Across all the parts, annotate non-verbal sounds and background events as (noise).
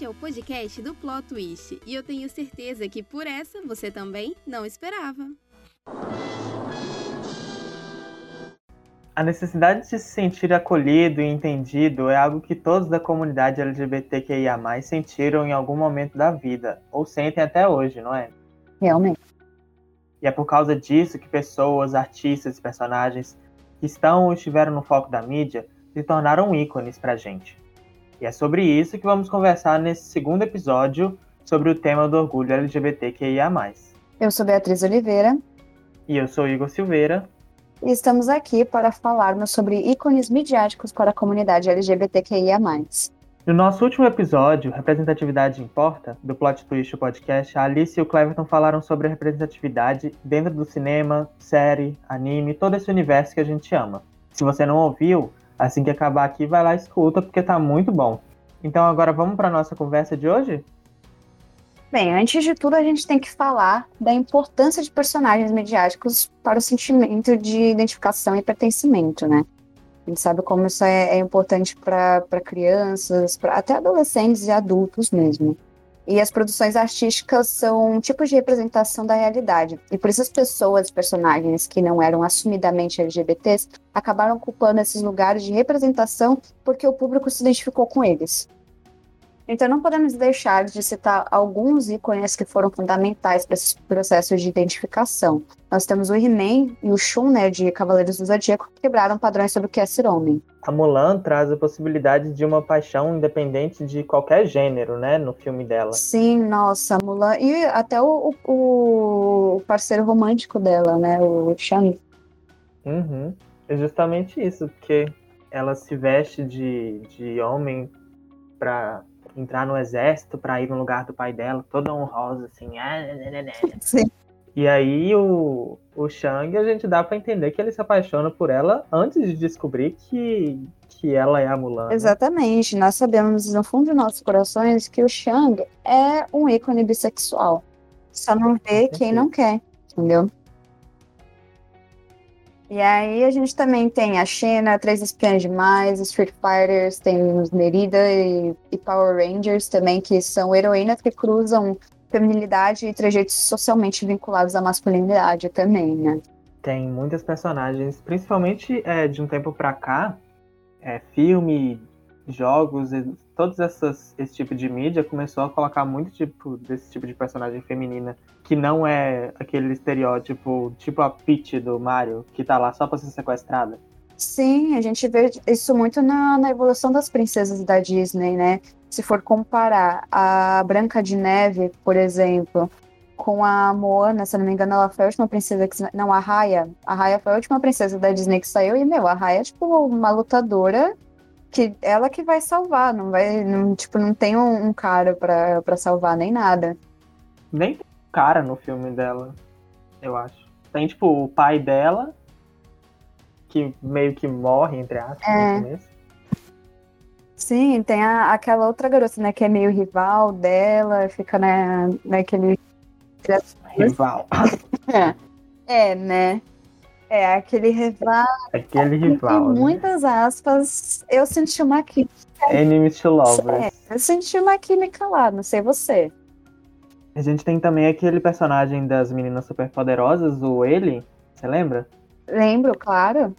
Este é o podcast do Plot Twist e eu tenho certeza que por essa você também não esperava. A necessidade de se sentir acolhido e entendido é algo que todos da comunidade LGBTQIA sentiram em algum momento da vida, ou sentem até hoje, não é? Realmente. E é por causa disso que pessoas, artistas e personagens que estão ou estiveram no foco da mídia se tornaram ícones pra gente. E é sobre isso que vamos conversar nesse segundo episódio sobre o tema do orgulho LGBTQIA. Eu sou Beatriz Oliveira. E eu sou Igor Silveira. E estamos aqui para falarmos sobre ícones midiáticos para a comunidade LGBTQIA. No nosso último episódio, Representatividade Importa, do Plot Twist Podcast, a Alice e o Cleverton falaram sobre a representatividade dentro do cinema, série, anime, todo esse universo que a gente ama. Se você não ouviu, assim que acabar aqui, vai lá e escuta, porque tá muito bom. Então agora vamos para nossa conversa de hoje? Bem, antes de tudo, a gente tem que falar da importância de personagens mediáticos para o sentimento de identificação e pertencimento, né? A gente sabe como isso é, é importante para crianças, para até adolescentes e adultos mesmo. E as produções artísticas são tipos de representação da realidade. E por isso as pessoas, personagens que não eram assumidamente LGBTs, acabaram ocupando esses lugares de representação porque o público se identificou com eles. Então não podemos deixar de citar alguns ícones que foram fundamentais para esses processos de identificação. Nós temos o He-Man e o Shun, né, de Cavaleiros do Zodíaco, que quebraram padrões sobre o que é ser homem. A Mulan traz a possibilidade de uma paixão independente de qualquer gênero, né, no filme dela. Sim, nossa, a Mulan. E até o, o parceiro romântico dela, né, o Shang. Uhum. É justamente isso, porque ela se veste de, de homem para entrar no exército para ir no lugar do pai dela, toda honrosa, assim. Ah, né, né, né, Sim. E aí o, o Shang, a gente dá para entender que ele se apaixona por ela antes de descobrir que, que ela é a Mulan. Né? Exatamente. Nós sabemos no fundo de nossos corações que o Shang é um ícone bissexual. Só não vê quem não quer, entendeu? E aí a gente também tem a Xena, Três Espiãs Demais, Street Fighters, tem Merida e, e, Power Rangers também, que são heroínas que cruzam feminilidade e trejeitos socialmente vinculados à masculinidade também, né? Tem muitas personagens, principalmente é, de um tempo pra cá, é, filme, jogos, todos essas, esse tipo de mídia começou a colocar muito tipo desse tipo de personagem feminina que não é aquele estereótipo, tipo a Peach do Mario, que tá lá só pra ser sequestrada. Sim, a gente vê isso muito na, na evolução das princesas da Disney, né? Se for comparar a Branca de Neve, por exemplo, com a Moana, se não me engano, ela foi a última princesa que. Não, a Raya. A Raya foi a última princesa da Disney que saiu, e, meu, a Raya é tipo uma lutadora que ela que vai salvar, não vai. Não, tipo, não tem um, um cara para salvar nem nada. Nem cara no filme dela, eu acho. Tem, tipo, o pai dela, que meio que morre, entre aspas, é. no começo. Sim, tem a, aquela outra garota, né, que é meio rival dela, fica né, naquele. Rival. (laughs) é, né? É, aquele rival. Aquele rival. Né? muitas aspas, eu senti uma química. Enemies to lovers. É, eu senti uma química lá, não sei você. A gente tem também aquele personagem das meninas superpoderosas, o Ele, você lembra? Lembro, claro.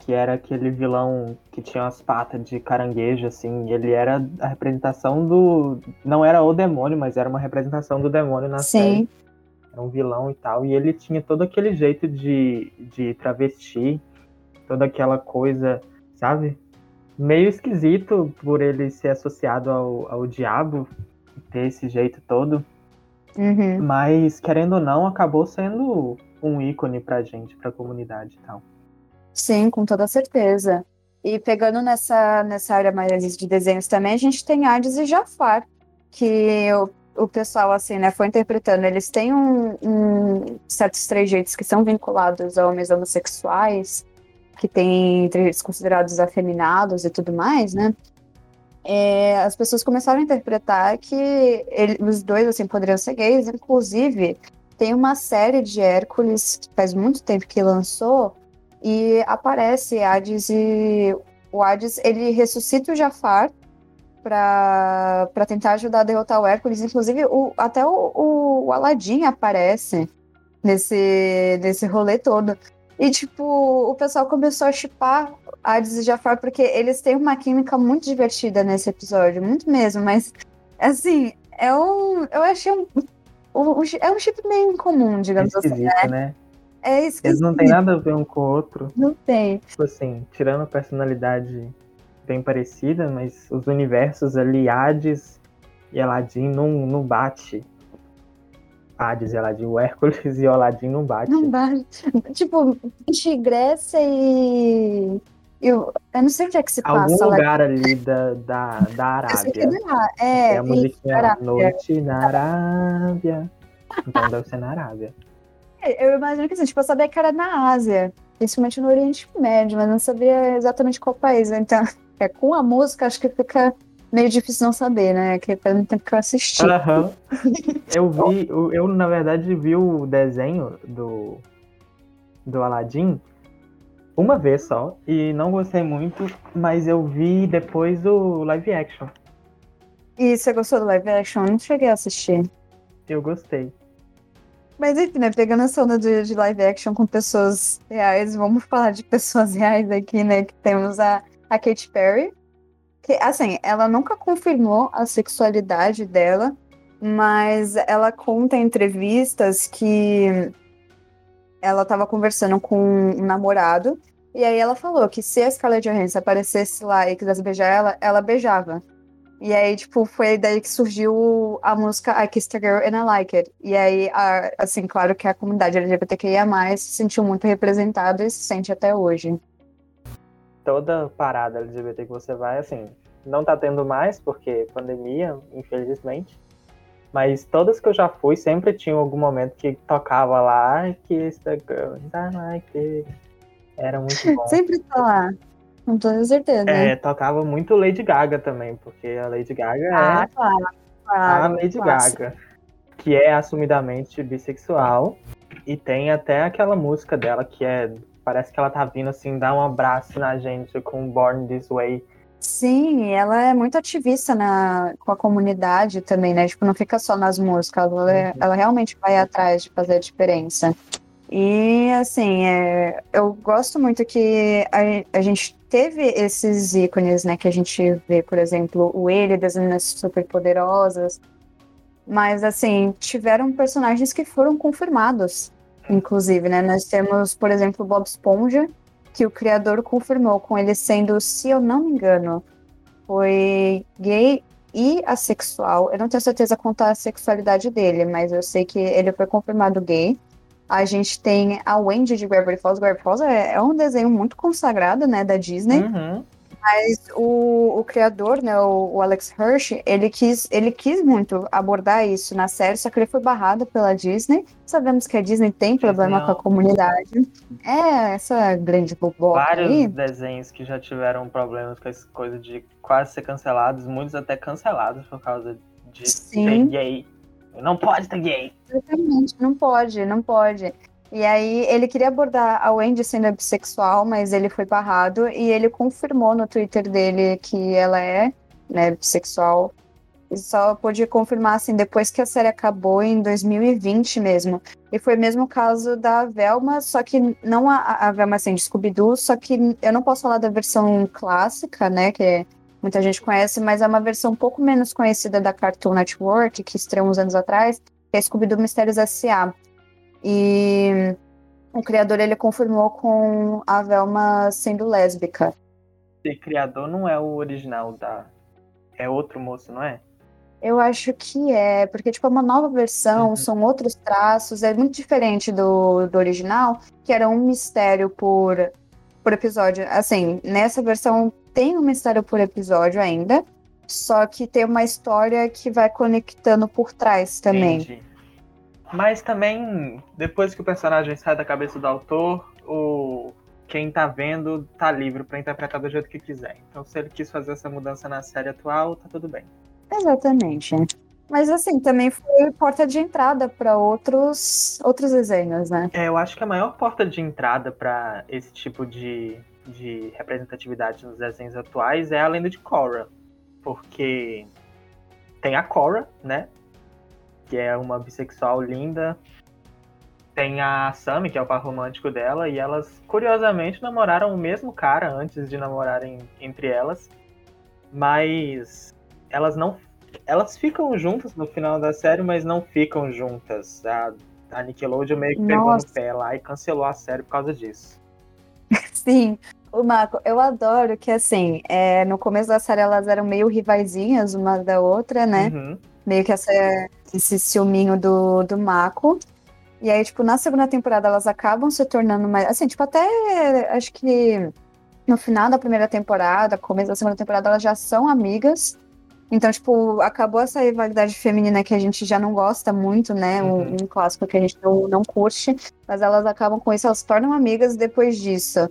Que era aquele vilão que tinha as patas de caranguejo, assim. Ele era a representação do. Não era o demônio, mas era uma representação do demônio na Sim. série. Era um vilão e tal. E ele tinha todo aquele jeito de, de travesti, toda aquela coisa, sabe? Meio esquisito por ele ser associado ao, ao diabo, ter esse jeito todo. Uhum. Mas, querendo ou não, acabou sendo um ícone pra gente, pra comunidade e tal. Sim, com toda certeza. E pegando nessa, nessa área mais de desenhos também, a gente tem Hades e Jafar, que o, o pessoal, assim, né, foi interpretando. Eles têm um, um, certos trejeitos que são vinculados a homens homossexuais, que têm trejeitos considerados afeminados e tudo mais, né? é, as pessoas começaram a interpretar que ele, os dois assim poderiam ser gays. Inclusive, tem uma série de Hércules que faz muito tempo que lançou e aparece Hades e o Hades ele ressuscita o Jafar pra, pra tentar ajudar a derrotar o Hércules. Inclusive, o, até o, o, o Aladdin aparece nesse, nesse rolê todo. E, tipo, o pessoal começou a chipar Hades e Jafar porque eles têm uma química muito divertida nesse episódio, muito mesmo, mas, assim, é um. Eu achei um. um é um chip meio incomum, digamos assim. Né? né? É esquisito. Eles não têm nada a ver um com o outro. Não tem. Tipo assim, tirando a personalidade bem parecida, mas os universos ali, Hades e Aladdin, não, não bate. Hades e Aladdin, o Hércules (laughs) e o Aladdin não bate. Não bate. Tipo, de Grécia e. Eu, eu não sei onde é que se Algum passa. lugar ali da, da, da (laughs) Arábia. É, é, é a musiquinha Arábia. Noite na Arábia. Então deve ser na Arábia. É, eu imagino que assim, tipo, eu sabia que era na Ásia, principalmente no Oriente Médio, mas não sabia exatamente qual país. Então, é, com a música, acho que fica meio difícil não saber, né? Que faz muito tempo que eu assisti. Uhum. (laughs) eu vi, eu, eu, na verdade vi o desenho do, do Aladdin uma vez só e não gostei muito, mas eu vi depois o live action. E você gostou do live action? Eu não cheguei a assistir. Eu gostei. Mas enfim, né? Pegando essa onda de, de, live action com pessoas reais, vamos falar de pessoas reais aqui, né? Que temos a, a Katy Perry, que, assim, ela nunca confirmou a sexualidade dela, mas ela conta em entrevistas que ela estava conversando com um namorado, e aí ela falou que se a Scarlett Johansson aparecesse lá e quisesse beijar ela, ela beijava. E aí, tipo, foi daí que surgiu a música I Kissed a Girl and I Like It. E aí, a, assim, claro que a comunidade LGBTQIA+, se sentiu muito representada e se sente até hoje toda parada LGBT que você vai, assim, não tá tendo mais, porque pandemia, infelizmente. Mas todas que eu já fui, sempre tinha algum momento que tocava lá, que esse girl, like Era muito bom. (laughs) sempre tá lá. Com toda certeza. É, tocava muito Lady Gaga também, porque a Lady Gaga ah, é claro, claro, a Lady Gaga, que é assumidamente bissexual. E tem até aquela música dela que é Parece que ela tá vindo assim, dar um abraço na gente com Born This Way. Sim, ela é muito ativista na, com a comunidade também, né? Tipo, não fica só nas músicas, ela, é, uhum. ela realmente vai atrás de fazer a diferença. E, assim, é, eu gosto muito que a, a, gente teve esses ícones, né? Que a gente vê, por exemplo, o Ele das Meninas Superpoderosas. Mas, assim, tiveram personagens que foram confirmados inclusive, né? Nós temos, por exemplo, Bob Esponja, que o criador confirmou com ele sendo, se eu não me engano, foi gay e assexual. Eu não tenho certeza quanto à sexualidade dele, mas eu sei que ele foi confirmado gay. A gente tem a Wendy de Gravity Falls. Gravity Falls é, é um desenho muito consagrado, né, da Disney. Uhum. Mas o, o criador, né, o, o, Alex Hirsch, ele quis, ele quis muito abordar isso na série, só que ele foi barrado pela Disney. Sabemos que a Disney tem problema Não. com a comunidade. É, essa grande boboca Vários aí. desenhos que já tiveram problemas com essa coisa de quase ser cancelados, muitos até cancelados por causa de Sim. ser gay. Não pode ser gay. Exatamente, não pode, não pode. E aí ele queria abordar a Wendy sendo bissexual, mas ele foi barrado e ele confirmou no Twitter dele que ela é, né, bissexual. E só pôde confirmar assim depois que a série acabou em 2020 mesmo. E foi mesmo o caso da Velma, só que não a, a Velma assim, de Scooby-Doo, só que eu não posso falar da versão clássica, né, que muita gente conhece, mas é uma versão um pouco menos conhecida da Cartoon Network, que estreou uns anos atrás, que é Scooby-Doo Mistérios S.A. E o criador ele confirmou com a Velma sendo lésbica. O criador não é o original da. É outro moço, não é? Eu acho que é, porque tipo, é uma nova versão, uhum. são outros traços, é muito diferente do, do original, que era um mistério por, por episódio. Assim, nessa versão tem um mistério por episódio ainda, só que tem uma história que vai conectando por trás também. Entendi. Mas também, depois que o personagem sai da cabeça do autor, o quem tá vendo tá livre para interpretar do jeito que quiser. Então, se ele quis fazer essa mudança na série atual, tá tudo bem. Exatamente. Mas assim, também foi porta de entrada para outros outros desenhos, né? É, eu acho que a maior porta de entrada para esse tipo de, de representatividade nos desenhos atuais é a lenda de Korra. porque tem a Cora, né? Que é uma bissexual linda. Tem a Sammy, que é o par romântico dela, e elas, curiosamente, namoraram o mesmo cara antes de namorarem entre elas. Mas elas não. Elas ficam juntas no final da série, mas não ficam juntas. A, a Nickelodeon meio que pegou no pé lá e cancelou a série por causa disso. (laughs) Sim, o Marco, eu adoro que, assim, é, no começo da série elas eram meio rivaizinhas uma da outra, né? Uhum. Meio que essa, esse ciúminho do, do Mako. E aí, tipo, na segunda temporada elas acabam se tornando mais. Assim, tipo, até acho que no final da primeira temporada, começo da segunda temporada, elas já são amigas. Então, tipo, acabou essa rivalidade feminina que a gente já não gosta muito, né? Uhum. Um, um, clássico que a gente não, não curte. Mas elas acabam com isso, elas se tornam amigas depois disso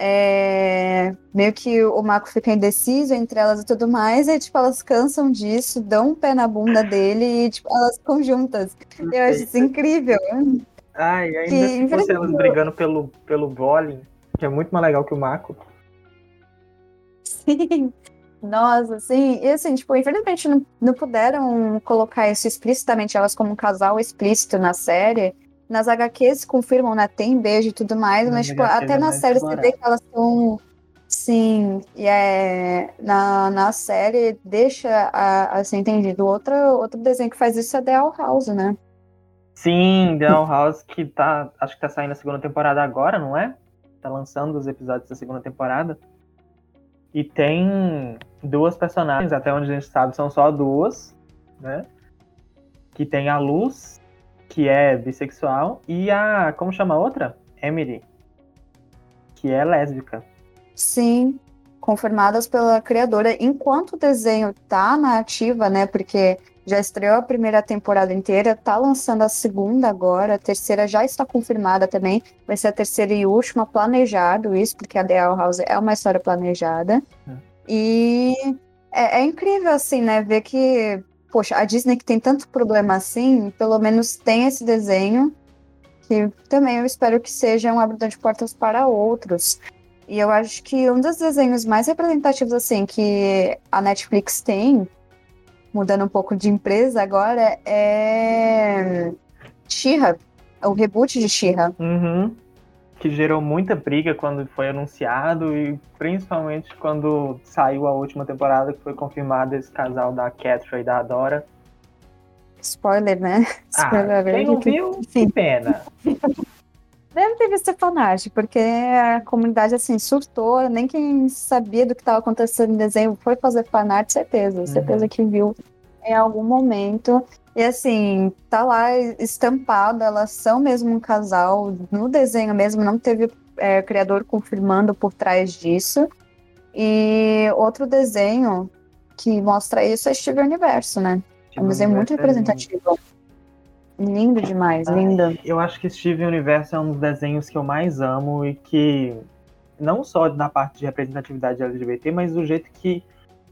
é, meio que o Mako fica indeciso entre elas e tudo mais, e tipo, elas cansam disso, dão um pé na bunda dele e tipo, elas ficam juntas. Eu acho isso incrível. Ai, ainda que, se fosse elas brigando pelo, pelo bowling, que é muito mais legal que o Mako. Sim. Nossa, sim. E assim, tipo, infelizmente não, não puderam colocar isso explicitamente, elas como um casal explícito na série nas HQs confirmam, né? Tem beijo e tudo mais, mas tipo, até é na série você vê que elas são. Sim, e é, na, na série deixa a, a ser entendido. Outro, outro desenho que faz isso é The All House, né? Sim, The All House que tá. Acho que tá saindo a segunda temporada agora, não é? Tá lançando os episódios da segunda temporada. E tem duas personagens, até onde a gente sabe, são só duas, né? Que tem a Luz que é bissexual, e a. Como chama a outra? Emily, que é lésbica. Sim, confirmadas pela criadora. Enquanto o desenho tá na ativa, né? Porque já estreou a primeira temporada inteira, tá lançando a segunda agora, a terceira já está confirmada também, vai ser a terceira e última, planejado isso, porque a The Owl House é uma história planejada. Hum. E é, é, incrível, assim, né, ver que poxa, a Disney que tem tanto problema assim, pelo menos tem esse desenho, que também eu espero que seja um abridor de portas para outros. E eu acho que um dos desenhos mais representativos, assim, que a Netflix tem, mudando um pouco de empresa agora, é She-Ra, o reboot de She-Ra. Uhum que gerou muita briga quando foi anunciado e principalmente quando saiu a última temporada que foi confirmado esse casal da Catra e da Dora. Spoiler, né? Ah, (laughs) Spoiler quem não viu, que pena. (laughs) Deve ter visto fanart, porque a comunidade, assim, surtou, nem quem sabia do que estava acontecendo no desenho foi fazer fanart, certeza, certeza uhum. que viu em algum momento. E assim, tá lá estampado, elas são mesmo um casal. No desenho mesmo, não teve é, criador confirmando por trás disso. E outro desenho que mostra isso é Steve Universo, né? É um desenho muito é representativo. lindo. lindo demais, ah, lindo. Eu acho que Steve Universo é um dos desenhos que eu mais amo e que, não só na parte de representatividade LGBT, mas do jeito que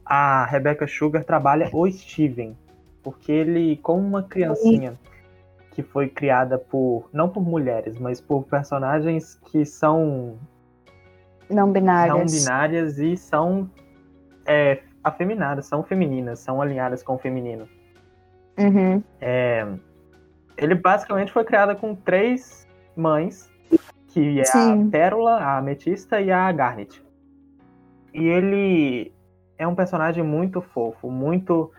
a Rebecca Sugar trabalha o Steven porque ele, como uma criancinha que foi criada por, não por mulheres, mas por personagens que são não binárias, não binárias e são é, afeminadas, são femininas, são alinhadas com o feminino. Uhum. É, ele basicamente foi criado com três mães, que é Sim. a Pérola, a Ametista e a Garnet. E ele é um personagem muito fofo, muito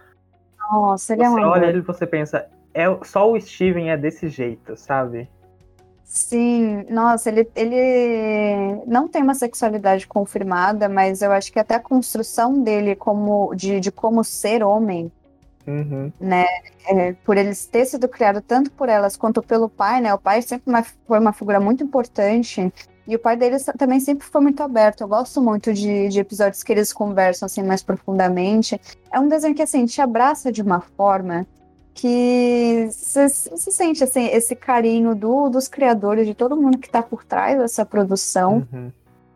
nossa, ele é você um olha ele e você pensa, é, só o Steven é desse jeito, sabe? Sim, nossa, ele, ele não tem uma sexualidade confirmada, mas eu acho que até a construção dele como de, de como ser homem, uhum. né, é, por eles ter sido criado tanto por elas quanto pelo pai, né, o pai sempre uma, foi uma figura muito importante e o pai deles também sempre foi muito aberto. Eu gosto muito de, de episódios que eles conversam assim mais profundamente. É um desenho que assim te abraça de uma forma que você se sente assim esse carinho do, dos criadores, de todo mundo que está por trás dessa produção. Uhum.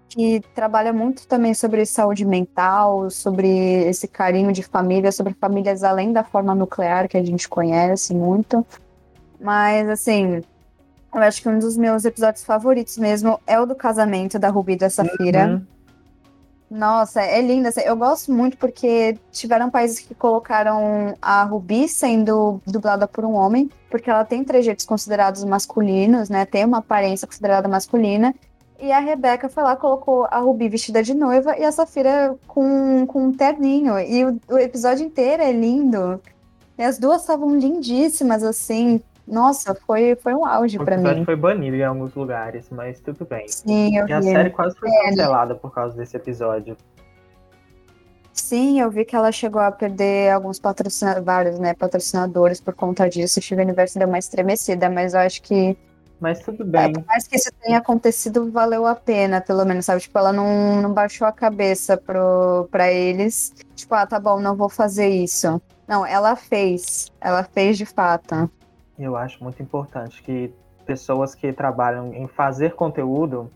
Que trabalha muito também sobre saúde mental, sobre esse carinho de família, sobre famílias além da forma nuclear que a gente conhece muito. Mas, assim, eu acho que um dos meus episódios favoritos mesmo é o do casamento da Ruby e da Safira. Uhum. Nossa, é linda. Eu gosto muito porque tiveram países que colocaram a Ruby sendo dublada por um homem, porque ela tem trejeitos considerados masculinos, né? Tem uma aparência considerada masculina. E a Rebeca foi lá, colocou a Ruby vestida de noiva e a Safira com, com um terninho. E o, o episódio inteiro é lindo. E as duas estavam lindíssimas, assim. Nossa, foi, foi um auge para mim. foi banido em alguns lugares, mas tudo bem. Sim, eu e a série quase foi é, cancelada por causa desse episódio. Sim, eu vi que ela chegou a perder alguns patrocinadores, vários, né, patrocinadores por conta disso. O Steven Universo deu uma estremecida, mas eu acho que. Mas tudo bem. É, por mais que isso tenha acontecido, valeu a pena, pelo menos, sabe? Tipo, ela não, não baixou a cabeça pro, pra eles. Tipo, ah, tá bom, não vou fazer isso. Não, ela fez. Ela fez de fato eu acho muito importante que pessoas que trabalham em fazer conteúdo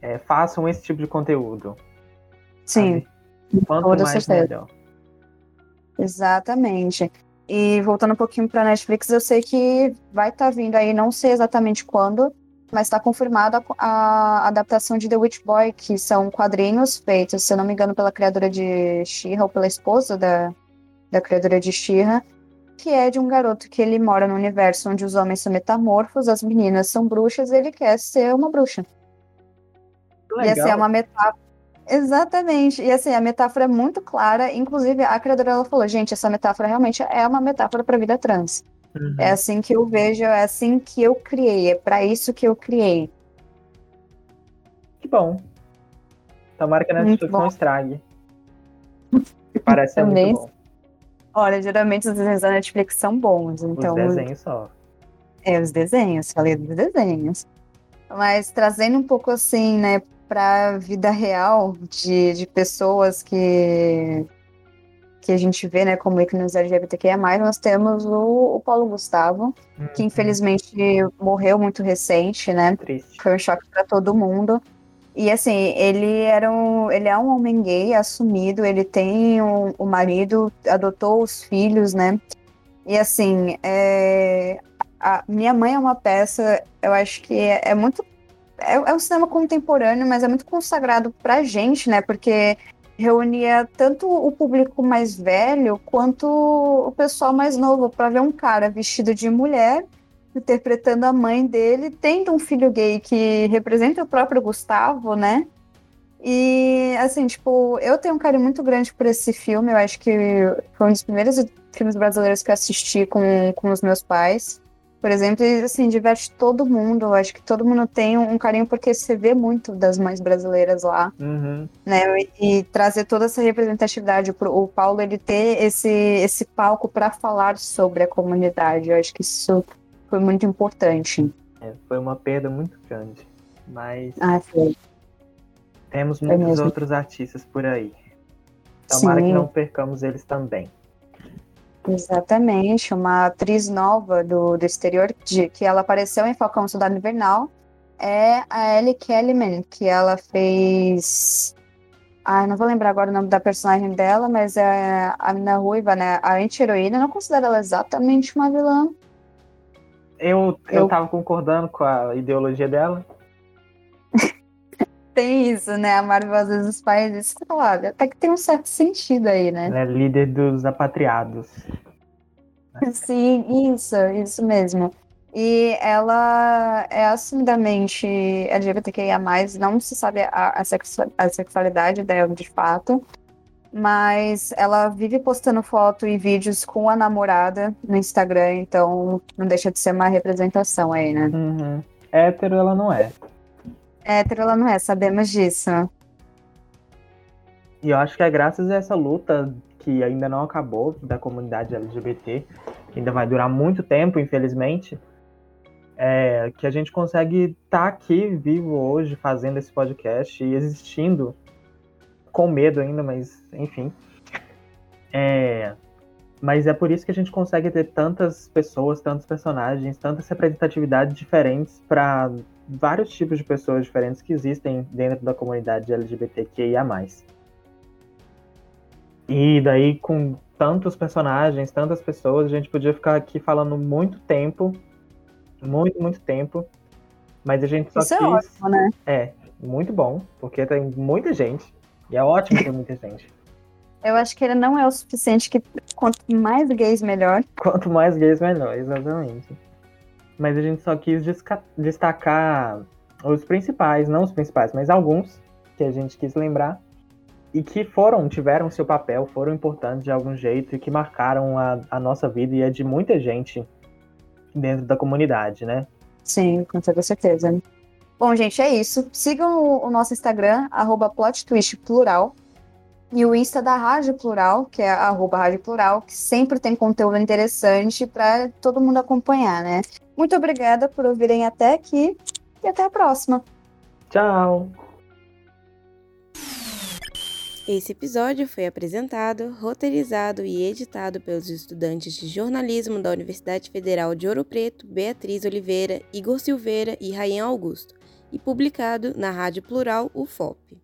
é, façam esse tipo de conteúdo. Sim. Sabe? Quanto mais certeza. melhor. Exatamente. E voltando um pouquinho para Netflix, eu sei que vai estar tá vindo aí, não sei exatamente quando, mas está confirmada a adaptação de The Witch Boy, que são quadrinhos feitos, se eu não me engano, pela criadora de She-Ra ou pela esposa da, da criadora de She-Ra, que é de um garoto que ele mora no universo onde os homens são metamorfos, as meninas são bruxas, e ele quer ser uma bruxa. Legal. E assim, é uma metáfora. Exatamente. E assim, a metáfora é muito clara. Inclusive, a criadora ela falou: gente, essa metáfora realmente é uma metáfora para a vida trans. Uhum. É assim que eu vejo, é assim que eu criei, é para isso que eu criei. Que bom. Tomara que a Netflix não estrague. (laughs) Parece muito bom. Olha, geralmente os desenhos da Netflix são bons, então... Os desenhos só. É, os desenhos, falei dos desenhos. Mas trazendo um pouco assim, né, pra vida real de, de pessoas que que a gente vê, né, como ícones LGBTQIA+, nós temos o, o Paulo Gustavo, uhum. que infelizmente morreu muito recente, né? Triste. Foi um choque para todo mundo. E assim, ele era um, ele é um homem gay assumido, ele tem um, um marido, adotou os filhos, né? E assim, é, a minha mãe é uma peça, eu acho que é, é muito é, é, um cinema contemporâneo, mas é muito consagrado pra gente, né? Porque reunia tanto o público mais velho quanto o pessoal mais novo para ver um cara vestido de mulher interpretando a mãe dele, tendo um filho gay que representa o próprio Gustavo, né? E, assim, tipo, eu tenho um carinho muito grande por esse filme. Eu acho que foi um dos primeiros filmes brasileiros que eu assisti com, com os meus pais. Por exemplo, e, assim, diverte todo mundo. Eu acho que todo mundo tem um, carinho porque você vê muito das mães brasileiras lá, uhum. né? E, e, trazer toda essa representatividade. Pro, o Paulo, ele ter esse, esse palco para falar sobre a comunidade. Eu acho que isso foi muito importante. É, foi uma perda muito grande. Mas ah, temos muitos outros artistas por aí. Tomara Sim. que não percamos eles também. Exatamente, uma atriz nova do, do exterior, de, que ela apareceu em Falcão Soldado Invernal, é a Ellie Kellyman, que ela fez. Ah, não vou lembrar agora o nome da personagem dela, mas é a mina ruiva, né? A anti-heroína. não considero ela exatamente uma vilã, eu, eu, eu tava concordando com a ideologia dela. (laughs) tem isso, né? A Marvel às vezes faz isso. Olha, até que tem um certo sentido aí, né? Ela é líder dos apatriados. Sim, isso, isso mesmo. E ela é assumidamente LGBTQIA+, não se sabe a, a, sexualidade dela de fato, mas ela vive postando foto e vídeos com a namorada no Instagram, então não deixa de ser uma representação aí, né? Uhum. Hétero ela não é. Hétero ela não é, sabemos disso. E eu acho que é graças a essa luta que ainda não acabou da comunidade LGBT, que ainda vai durar muito tempo, infelizmente, é, que a gente consegue estar tá aqui vivo hoje fazendo esse podcast e existindo com medo ainda, mas enfim. É, mas é por isso que a gente consegue ter tantas pessoas, tantos personagens, tantas representatividades diferentes para vários tipos de pessoas diferentes que existem dentro da comunidade LGBTQIA+. E daí, com tantos personagens, tantas pessoas, a gente podia ficar aqui falando muito tempo, muito, muito tempo, mas a gente só Isso quis... é ótimo, né? É, muito bom, porque tem muita gente, E é ótimo ter muita gente. Eu acho que ele não é o suficiente que quanto mais gays, melhor. (laughs) Quanto mais gays, melhor, exatamente. Mas a gente só quis destacar os principais, não os principais, mas alguns que a gente quis lembrar e que foram, tiveram seu papel, foram importantes de algum jeito e que marcaram a, a nossa vida e a de muita gente dentro da comunidade, né? Sim, com toda certeza. Bom, gente, é isso. Sigam o, o nosso Instagram, arroba plural, e o Insta da Rádio Plural, que é arroba Rádio Plural, que sempre tem conteúdo interessante para todo mundo acompanhar, né? Muito obrigada por ouvirem até aqui e até a próxima. Tchau! Esse episódio foi apresentado, roteirizado e editado pelos estudantes de jornalismo da Universidade Federal de Ouro Preto, Beatriz Oliveira, Igor Silveira e Rayan Augusto, e publicado na Rádio Plural UFOP.